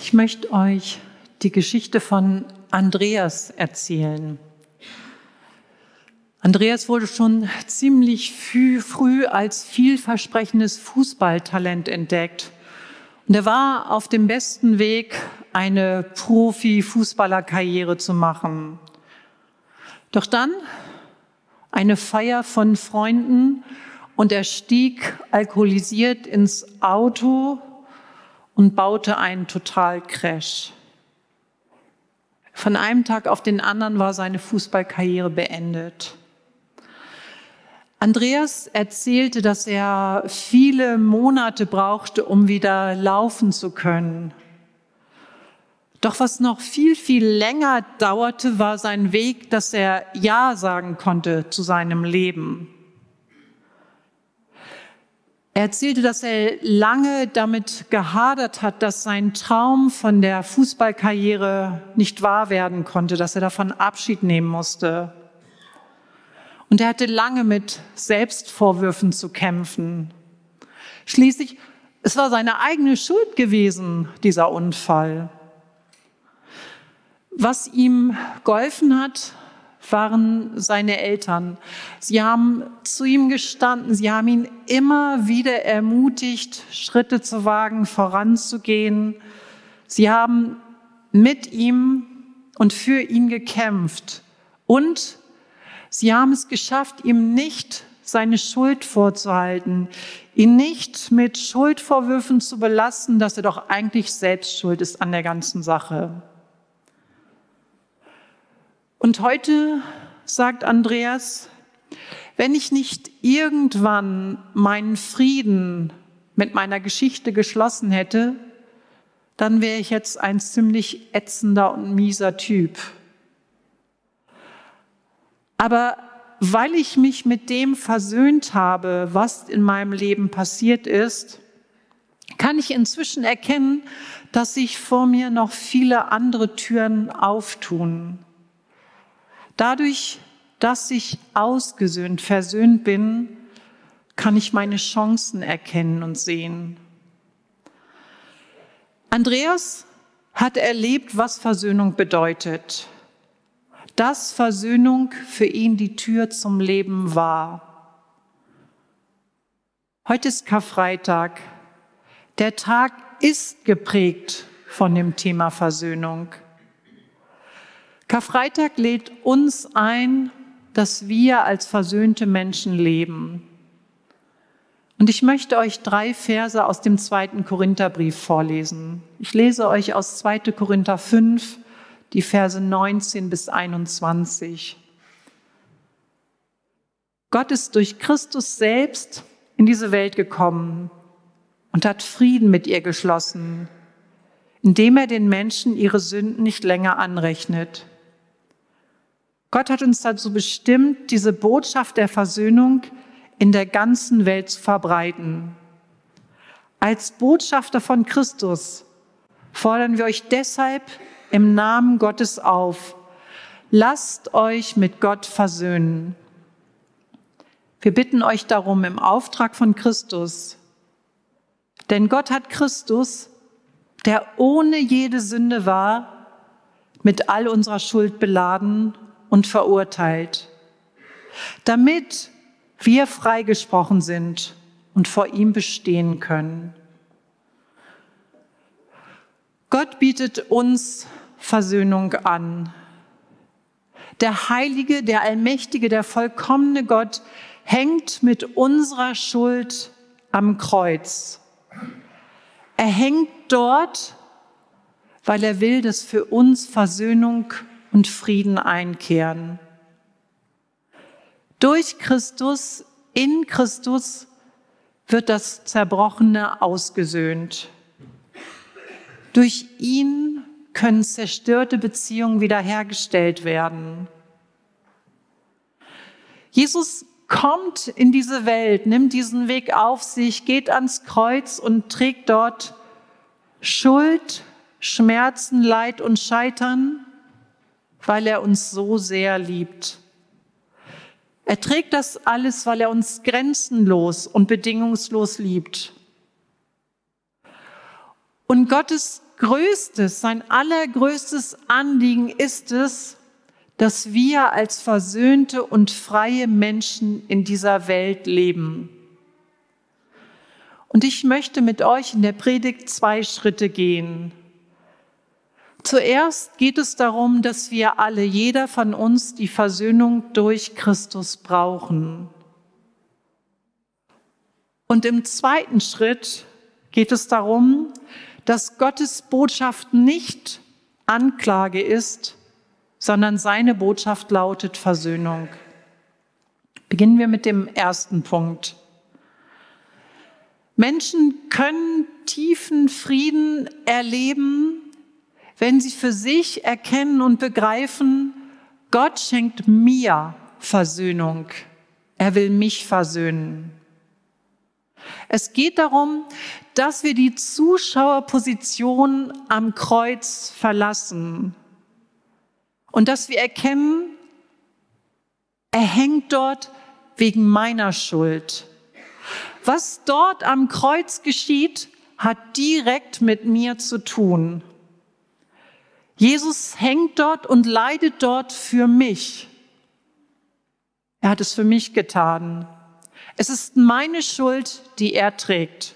Ich möchte euch die Geschichte von Andreas erzählen. Andreas wurde schon ziemlich früh als vielversprechendes Fußballtalent entdeckt. Und er war auf dem besten Weg, eine Profi-Fußballerkarriere zu machen. Doch dann eine Feier von Freunden und er stieg alkoholisiert ins Auto und baute einen Totalcrash. Von einem Tag auf den anderen war seine Fußballkarriere beendet. Andreas erzählte, dass er viele Monate brauchte, um wieder laufen zu können. Doch was noch viel, viel länger dauerte, war sein Weg, dass er Ja sagen konnte zu seinem Leben. Er erzählte, dass er lange damit gehadert hat, dass sein Traum von der Fußballkarriere nicht wahr werden konnte, dass er davon Abschied nehmen musste. Und er hatte lange mit Selbstvorwürfen zu kämpfen. Schließlich, es war seine eigene Schuld gewesen, dieser Unfall. Was ihm geholfen hat, waren seine Eltern. Sie haben zu ihm gestanden, sie haben ihn immer wieder ermutigt, Schritte zu wagen, voranzugehen. Sie haben mit ihm und für ihn gekämpft. Und sie haben es geschafft, ihm nicht seine Schuld vorzuhalten, ihn nicht mit Schuldvorwürfen zu belasten, dass er doch eigentlich selbst schuld ist an der ganzen Sache. Und heute sagt Andreas, wenn ich nicht irgendwann meinen Frieden mit meiner Geschichte geschlossen hätte, dann wäre ich jetzt ein ziemlich ätzender und mieser Typ. Aber weil ich mich mit dem versöhnt habe, was in meinem Leben passiert ist, kann ich inzwischen erkennen, dass sich vor mir noch viele andere Türen auftun. Dadurch, dass ich ausgesöhnt, versöhnt bin, kann ich meine Chancen erkennen und sehen. Andreas hat erlebt, was Versöhnung bedeutet. Dass Versöhnung für ihn die Tür zum Leben war. Heute ist Karfreitag. Der Tag ist geprägt von dem Thema Versöhnung. Karfreitag lädt uns ein, dass wir als versöhnte Menschen leben. Und ich möchte euch drei Verse aus dem zweiten Korintherbrief vorlesen. Ich lese euch aus 2. Korinther 5, die Verse 19 bis 21. Gott ist durch Christus selbst in diese Welt gekommen und hat Frieden mit ihr geschlossen, indem er den Menschen ihre Sünden nicht länger anrechnet. Gott hat uns dazu bestimmt, diese Botschaft der Versöhnung in der ganzen Welt zu verbreiten. Als Botschafter von Christus fordern wir euch deshalb im Namen Gottes auf, lasst euch mit Gott versöhnen. Wir bitten euch darum im Auftrag von Christus, denn Gott hat Christus, der ohne jede Sünde war, mit all unserer Schuld beladen und verurteilt, damit wir freigesprochen sind und vor ihm bestehen können. Gott bietet uns Versöhnung an. Der heilige, der allmächtige, der vollkommene Gott hängt mit unserer Schuld am Kreuz. Er hängt dort, weil er will, dass für uns Versöhnung und Frieden einkehren. Durch Christus, in Christus wird das Zerbrochene ausgesöhnt. Durch ihn können zerstörte Beziehungen wiederhergestellt werden. Jesus kommt in diese Welt, nimmt diesen Weg auf sich, geht ans Kreuz und trägt dort Schuld, Schmerzen, Leid und Scheitern weil er uns so sehr liebt. Er trägt das alles, weil er uns grenzenlos und bedingungslos liebt. Und Gottes größtes, sein allergrößtes Anliegen ist es, dass wir als versöhnte und freie Menschen in dieser Welt leben. Und ich möchte mit euch in der Predigt zwei Schritte gehen. Zuerst geht es darum, dass wir alle, jeder von uns, die Versöhnung durch Christus brauchen. Und im zweiten Schritt geht es darum, dass Gottes Botschaft nicht Anklage ist, sondern seine Botschaft lautet Versöhnung. Beginnen wir mit dem ersten Punkt. Menschen können tiefen Frieden erleben, wenn sie für sich erkennen und begreifen, Gott schenkt mir Versöhnung. Er will mich versöhnen. Es geht darum, dass wir die Zuschauerposition am Kreuz verlassen und dass wir erkennen, er hängt dort wegen meiner Schuld. Was dort am Kreuz geschieht, hat direkt mit mir zu tun. Jesus hängt dort und leidet dort für mich. Er hat es für mich getan. Es ist meine Schuld, die er trägt.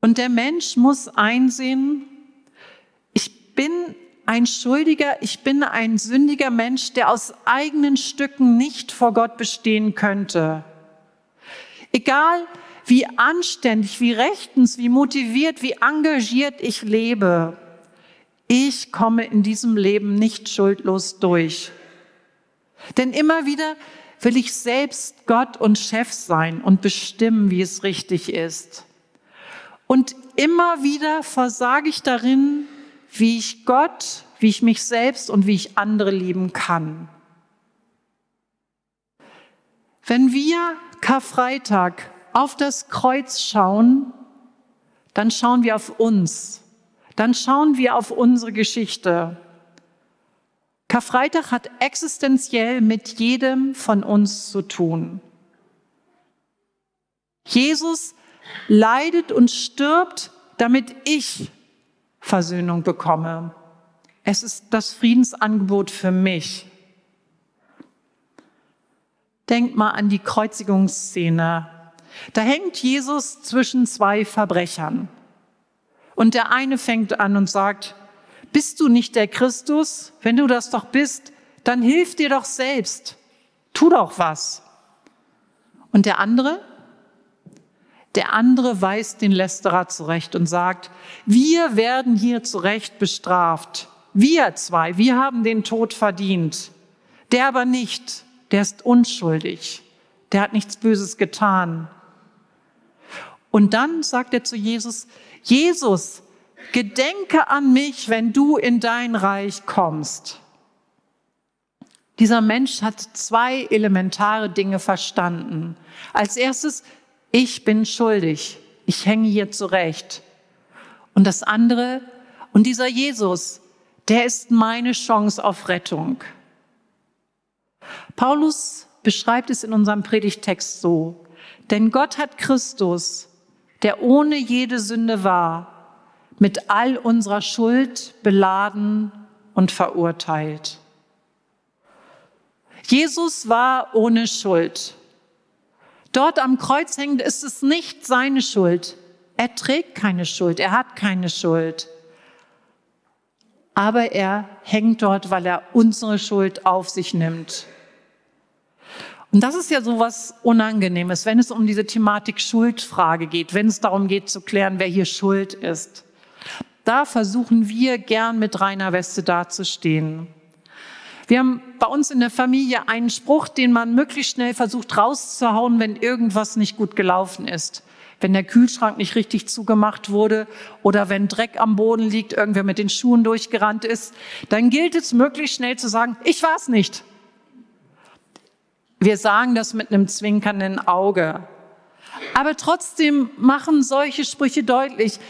Und der Mensch muss einsehen, ich bin ein Schuldiger, ich bin ein sündiger Mensch, der aus eigenen Stücken nicht vor Gott bestehen könnte. Egal wie anständig, wie rechtens, wie motiviert, wie engagiert ich lebe, ich komme in diesem Leben nicht schuldlos durch. Denn immer wieder will ich selbst Gott und Chef sein und bestimmen, wie es richtig ist. Und immer wieder versage ich darin, wie ich Gott, wie ich mich selbst und wie ich andere lieben kann. Wenn wir Karfreitag auf das Kreuz schauen, dann schauen wir auf uns, dann schauen wir auf unsere Geschichte. Karfreitag hat existenziell mit jedem von uns zu tun. Jesus leidet und stirbt, damit ich Versöhnung bekomme. Es ist das Friedensangebot für mich. Denk mal an die Kreuzigungsszene. Da hängt Jesus zwischen zwei Verbrechern. Und der eine fängt an und sagt, bist du nicht der Christus? Wenn du das doch bist, dann hilf dir doch selbst. Tu doch was. Und der andere? Der andere weist den Lästerer zurecht und sagt, wir werden hier zurecht bestraft. Wir zwei, wir haben den Tod verdient. Der aber nicht, der ist unschuldig. Der hat nichts Böses getan. Und dann sagt er zu Jesus, Jesus, gedenke an mich, wenn du in dein Reich kommst. Dieser Mensch hat zwei elementare Dinge verstanden. Als erstes, ich bin schuldig, ich hänge hier zurecht. Und das andere, und dieser Jesus, der ist meine Chance auf Rettung. Paulus beschreibt es in unserem Predigtext so, denn Gott hat Christus, der ohne jede Sünde war, mit all unserer Schuld beladen und verurteilt. Jesus war ohne Schuld. Dort am Kreuz hängend ist es nicht seine Schuld. Er trägt keine Schuld, er hat keine Schuld. Aber er hängt dort, weil er unsere Schuld auf sich nimmt. Und das ist ja so was Unangenehmes, wenn es um diese Thematik Schuldfrage geht, wenn es darum geht zu klären, wer hier schuld ist. Da versuchen wir gern mit reiner Weste dazustehen. Wir haben bei uns in der Familie einen Spruch, den man möglichst schnell versucht rauszuhauen, wenn irgendwas nicht gut gelaufen ist. Wenn der Kühlschrank nicht richtig zugemacht wurde oder wenn Dreck am Boden liegt, irgendwer mit den Schuhen durchgerannt ist, dann gilt es möglichst schnell zu sagen, ich war es nicht. Wir sagen das mit einem zwinkernden Auge. Aber trotzdem machen solche Sprüche deutlich,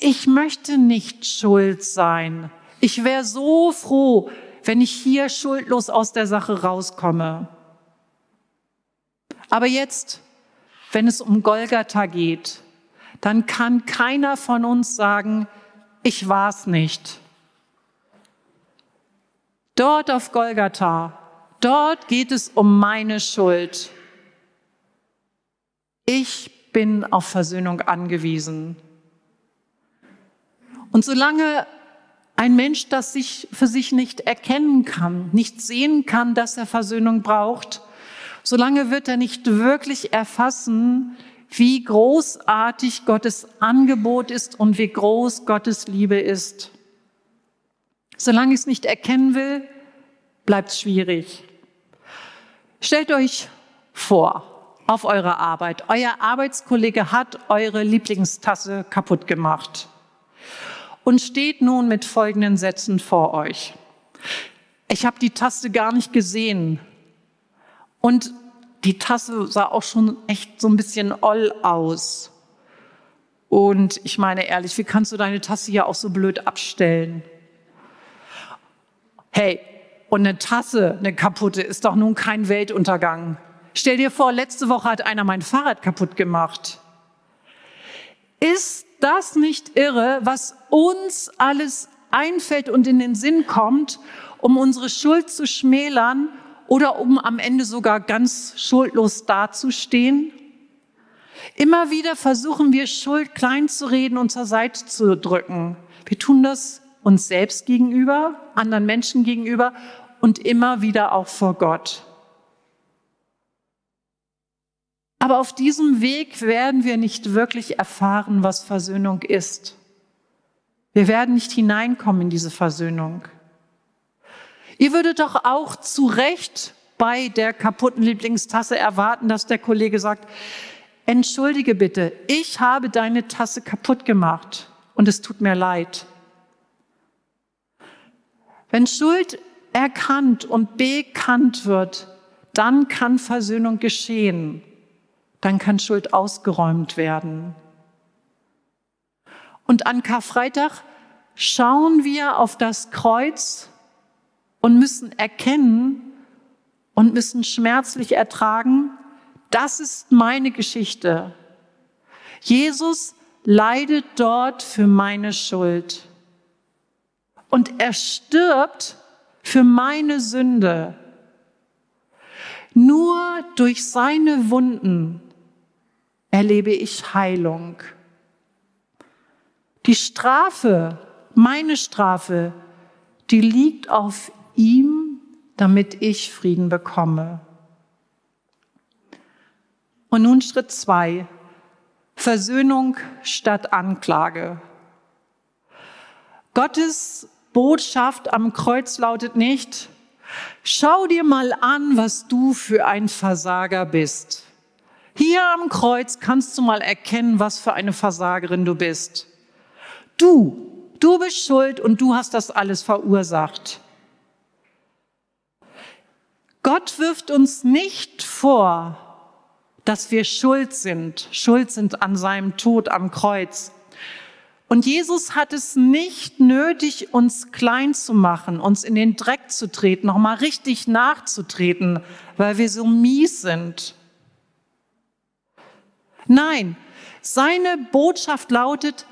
ich möchte nicht schuld sein. Ich wäre so froh, wenn ich hier schuldlos aus der Sache rauskomme. Aber jetzt, wenn es um Golgatha geht, dann kann keiner von uns sagen, ich war's nicht. Dort auf Golgatha, dort geht es um meine Schuld. Ich bin auf Versöhnung angewiesen. Und solange ein Mensch das sich für sich nicht erkennen kann, nicht sehen kann, dass er Versöhnung braucht, solange wird er nicht wirklich erfassen, wie großartig Gottes Angebot ist und wie groß Gottes Liebe ist. Solange ich es nicht erkennen will, bleibt es schwierig. Stellt euch vor, auf eurer Arbeit, euer Arbeitskollege hat eure Lieblingstasse kaputt gemacht und steht nun mit folgenden Sätzen vor euch. Ich habe die Tasse gar nicht gesehen und die Tasse sah auch schon echt so ein bisschen oll aus. Und ich meine ehrlich, wie kannst du deine Tasse ja auch so blöd abstellen? Hey, und eine Tasse, eine kaputte, ist doch nun kein Weltuntergang. Stell dir vor, letzte Woche hat einer mein Fahrrad kaputt gemacht. Ist das nicht irre, was uns alles einfällt und in den Sinn kommt, um unsere Schuld zu schmälern oder um am Ende sogar ganz schuldlos dazustehen? Immer wieder versuchen wir Schuld klein zu reden und zur Seite zu drücken. Wir tun das uns selbst gegenüber, anderen Menschen gegenüber und immer wieder auch vor Gott. Aber auf diesem Weg werden wir nicht wirklich erfahren, was Versöhnung ist. Wir werden nicht hineinkommen in diese Versöhnung. Ihr würdet doch auch zu Recht bei der kaputten Lieblingstasse erwarten, dass der Kollege sagt, entschuldige bitte, ich habe deine Tasse kaputt gemacht und es tut mir leid. Wenn Schuld erkannt und bekannt wird, dann kann Versöhnung geschehen. Dann kann Schuld ausgeräumt werden. Und an Karfreitag schauen wir auf das Kreuz und müssen erkennen und müssen schmerzlich ertragen, das ist meine Geschichte. Jesus leidet dort für meine Schuld. Und er stirbt für meine Sünde. Nur durch seine Wunden erlebe ich Heilung. Die Strafe, meine Strafe, die liegt auf ihm, damit ich Frieden bekomme. Und nun Schritt zwei. Versöhnung statt Anklage. Gottes Botschaft am Kreuz lautet nicht, schau dir mal an, was du für ein Versager bist. Hier am Kreuz kannst du mal erkennen, was für eine Versagerin du bist. Du, du bist schuld und du hast das alles verursacht. Gott wirft uns nicht vor, dass wir schuld sind, schuld sind an seinem Tod am Kreuz. Und Jesus hat es nicht nötig, uns klein zu machen, uns in den Dreck zu treten, nochmal richtig nachzutreten, weil wir so mies sind. Nein, seine Botschaft lautet,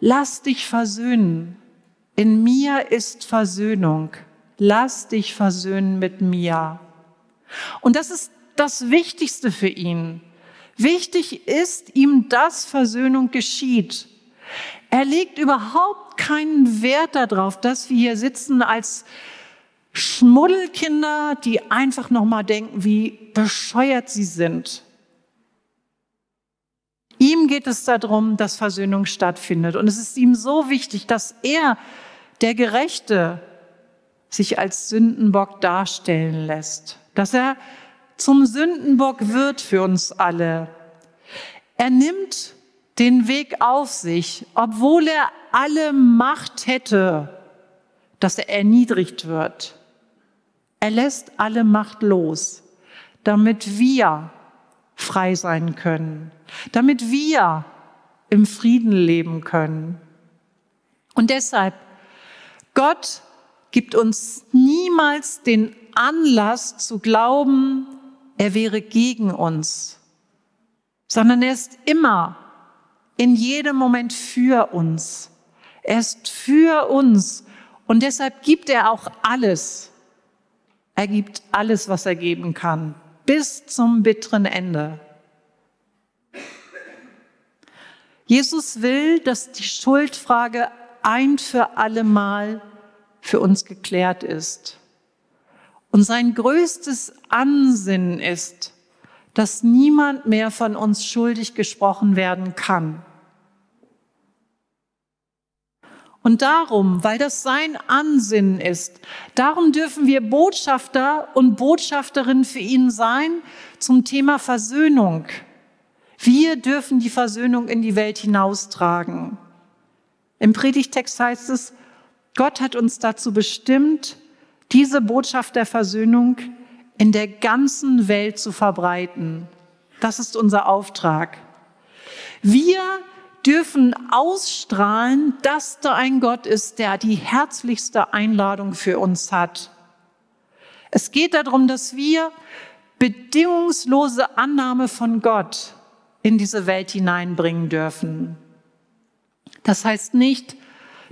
lass dich versöhnen. In mir ist Versöhnung. Lass dich versöhnen mit mir. Und das ist das Wichtigste für ihn. Wichtig ist ihm, dass Versöhnung geschieht. Er legt überhaupt keinen Wert darauf, dass wir hier sitzen als Schmuddelkinder, die einfach noch mal denken, wie bescheuert sie sind. Ihm geht es darum, dass Versöhnung stattfindet. Und es ist ihm so wichtig, dass er, der Gerechte, sich als Sündenbock darstellen lässt. Dass er zum Sündenbock wird für uns alle. Er nimmt den Weg auf sich, obwohl er alle Macht hätte, dass er erniedrigt wird. Er lässt alle Macht los, damit wir frei sein können, damit wir im Frieden leben können. Und deshalb, Gott gibt uns niemals den Anlass zu glauben, er wäre gegen uns, sondern er ist immer in jedem Moment für uns. Er ist für uns und deshalb gibt er auch alles. Er gibt alles, was er geben kann, bis zum bitteren Ende. Jesus will, dass die Schuldfrage ein für alle Mal für uns geklärt ist. Und sein größtes Ansinnen ist, dass niemand mehr von uns schuldig gesprochen werden kann. Und darum, weil das sein Ansinnen ist, darum dürfen wir Botschafter und Botschafterinnen für ihn sein zum Thema Versöhnung. Wir dürfen die Versöhnung in die Welt hinaustragen. Im Predigtext heißt es, Gott hat uns dazu bestimmt, diese Botschaft der Versöhnung in der ganzen Welt zu verbreiten. Das ist unser Auftrag. Wir dürfen ausstrahlen, dass da ein Gott ist, der die herzlichste Einladung für uns hat. Es geht darum, dass wir bedingungslose Annahme von Gott in diese Welt hineinbringen dürfen. Das heißt nicht,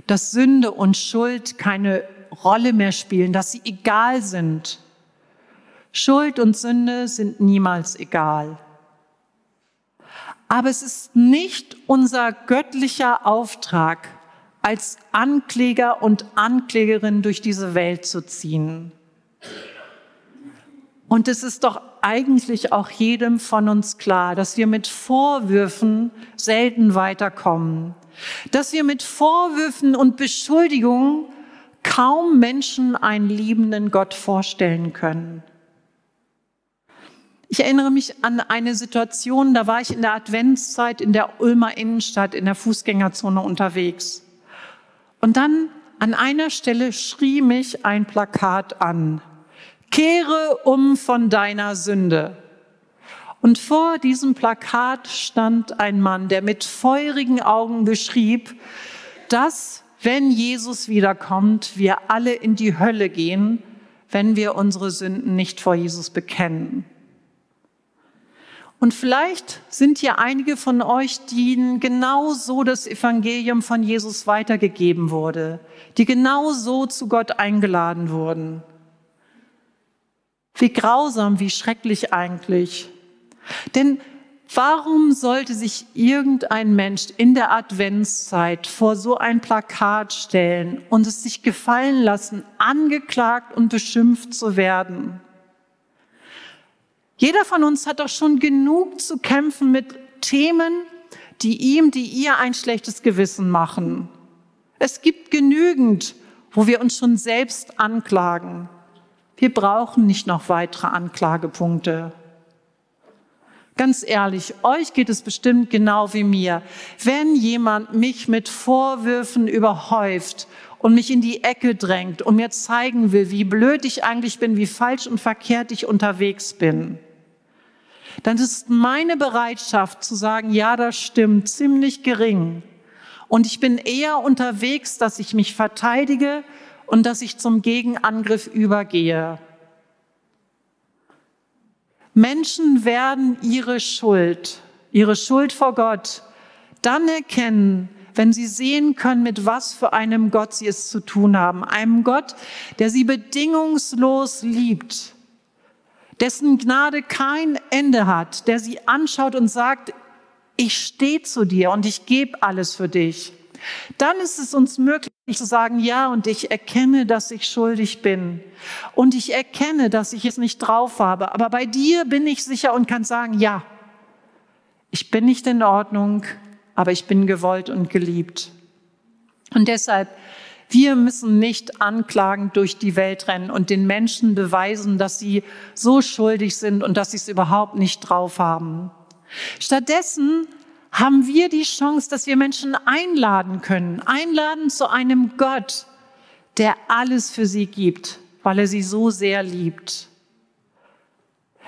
dass Sünde und Schuld keine Rolle mehr spielen, dass sie egal sind. Schuld und Sünde sind niemals egal. Aber es ist nicht unser göttlicher Auftrag, als Ankläger und Anklägerin durch diese Welt zu ziehen. Und es ist doch eigentlich auch jedem von uns klar, dass wir mit Vorwürfen selten weiterkommen, dass wir mit Vorwürfen und Beschuldigungen kaum Menschen einen liebenden Gott vorstellen können. Ich erinnere mich an eine Situation, da war ich in der Adventszeit in der Ulmer Innenstadt in der Fußgängerzone unterwegs. Und dann an einer Stelle schrie mich ein Plakat an. Kehre um von deiner Sünde. Und vor diesem Plakat stand ein Mann, der mit feurigen Augen beschrieb, dass, wenn Jesus wiederkommt, wir alle in die Hölle gehen, wenn wir unsere Sünden nicht vor Jesus bekennen. Und vielleicht sind hier einige von euch, denen genau so das Evangelium von Jesus weitergegeben wurde, die genau so zu Gott eingeladen wurden. Wie grausam, wie schrecklich eigentlich. Denn warum sollte sich irgendein Mensch in der Adventszeit vor so ein Plakat stellen und es sich gefallen lassen, angeklagt und beschimpft zu werden? Jeder von uns hat doch schon genug zu kämpfen mit Themen, die ihm, die ihr ein schlechtes Gewissen machen. Es gibt genügend, wo wir uns schon selbst anklagen. Wir brauchen nicht noch weitere Anklagepunkte. Ganz ehrlich, euch geht es bestimmt genau wie mir. Wenn jemand mich mit Vorwürfen überhäuft und mich in die Ecke drängt und mir zeigen will, wie blöd ich eigentlich bin, wie falsch und verkehrt ich unterwegs bin, dann ist meine Bereitschaft zu sagen, ja, das stimmt, ziemlich gering. Und ich bin eher unterwegs, dass ich mich verteidige und dass ich zum Gegenangriff übergehe. Menschen werden ihre Schuld, ihre Schuld vor Gott dann erkennen, wenn sie sehen können, mit was für einem Gott sie es zu tun haben. Einem Gott, der sie bedingungslos liebt, dessen Gnade kein Ende hat, der sie anschaut und sagt, ich stehe zu dir und ich gebe alles für dich. Dann ist es uns möglich zu sagen, ja, und ich erkenne, dass ich schuldig bin. Und ich erkenne, dass ich es nicht drauf habe. Aber bei dir bin ich sicher und kann sagen, ja, ich bin nicht in Ordnung, aber ich bin gewollt und geliebt. Und deshalb, wir müssen nicht anklagend durch die Welt rennen und den Menschen beweisen, dass sie so schuldig sind und dass sie es überhaupt nicht drauf haben. Stattdessen haben wir die Chance, dass wir Menschen einladen können, einladen zu einem Gott, der alles für sie gibt, weil er sie so sehr liebt.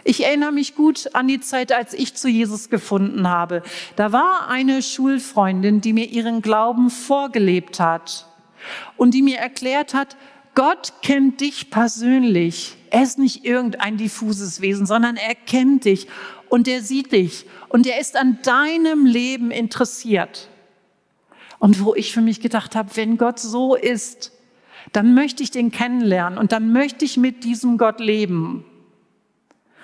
Ich erinnere mich gut an die Zeit, als ich zu Jesus gefunden habe. Da war eine Schulfreundin, die mir ihren Glauben vorgelebt hat und die mir erklärt hat, Gott kennt dich persönlich. Er ist nicht irgendein diffuses Wesen, sondern er kennt dich und der sieht dich und der ist an deinem Leben interessiert. Und wo ich für mich gedacht habe, wenn Gott so ist, dann möchte ich den kennenlernen und dann möchte ich mit diesem Gott leben.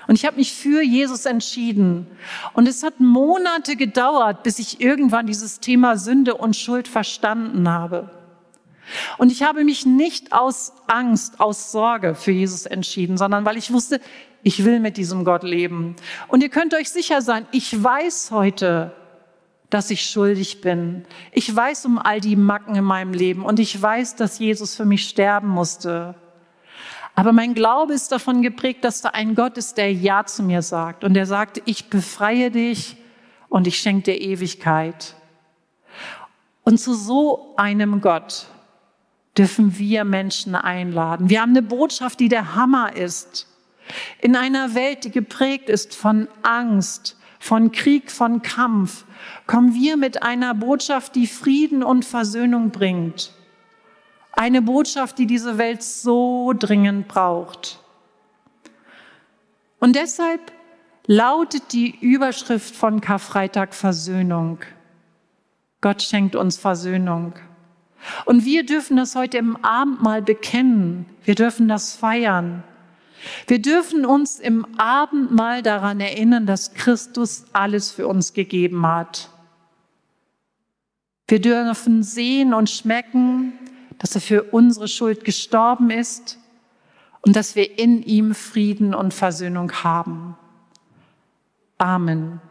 Und ich habe mich für Jesus entschieden. Und es hat Monate gedauert, bis ich irgendwann dieses Thema Sünde und Schuld verstanden habe. Und ich habe mich nicht aus Angst, aus Sorge für Jesus entschieden, sondern weil ich wusste, ich will mit diesem Gott leben. Und ihr könnt euch sicher sein, ich weiß heute, dass ich schuldig bin. Ich weiß um all die Macken in meinem Leben und ich weiß, dass Jesus für mich sterben musste. Aber mein Glaube ist davon geprägt, dass da ein Gott ist, der Ja zu mir sagt und der sagt, ich befreie dich und ich schenke dir Ewigkeit. Und zu so einem Gott dürfen wir Menschen einladen. Wir haben eine Botschaft, die der Hammer ist. In einer Welt, die geprägt ist von Angst, von Krieg, von Kampf, kommen wir mit einer Botschaft, die Frieden und Versöhnung bringt. Eine Botschaft, die diese Welt so dringend braucht. Und deshalb lautet die Überschrift von Karfreitag Versöhnung. Gott schenkt uns Versöhnung. Und wir dürfen das heute im Abendmahl bekennen. Wir dürfen das feiern. Wir dürfen uns im Abendmahl daran erinnern, dass Christus alles für uns gegeben hat. Wir dürfen sehen und schmecken, dass er für unsere Schuld gestorben ist und dass wir in ihm Frieden und Versöhnung haben. Amen.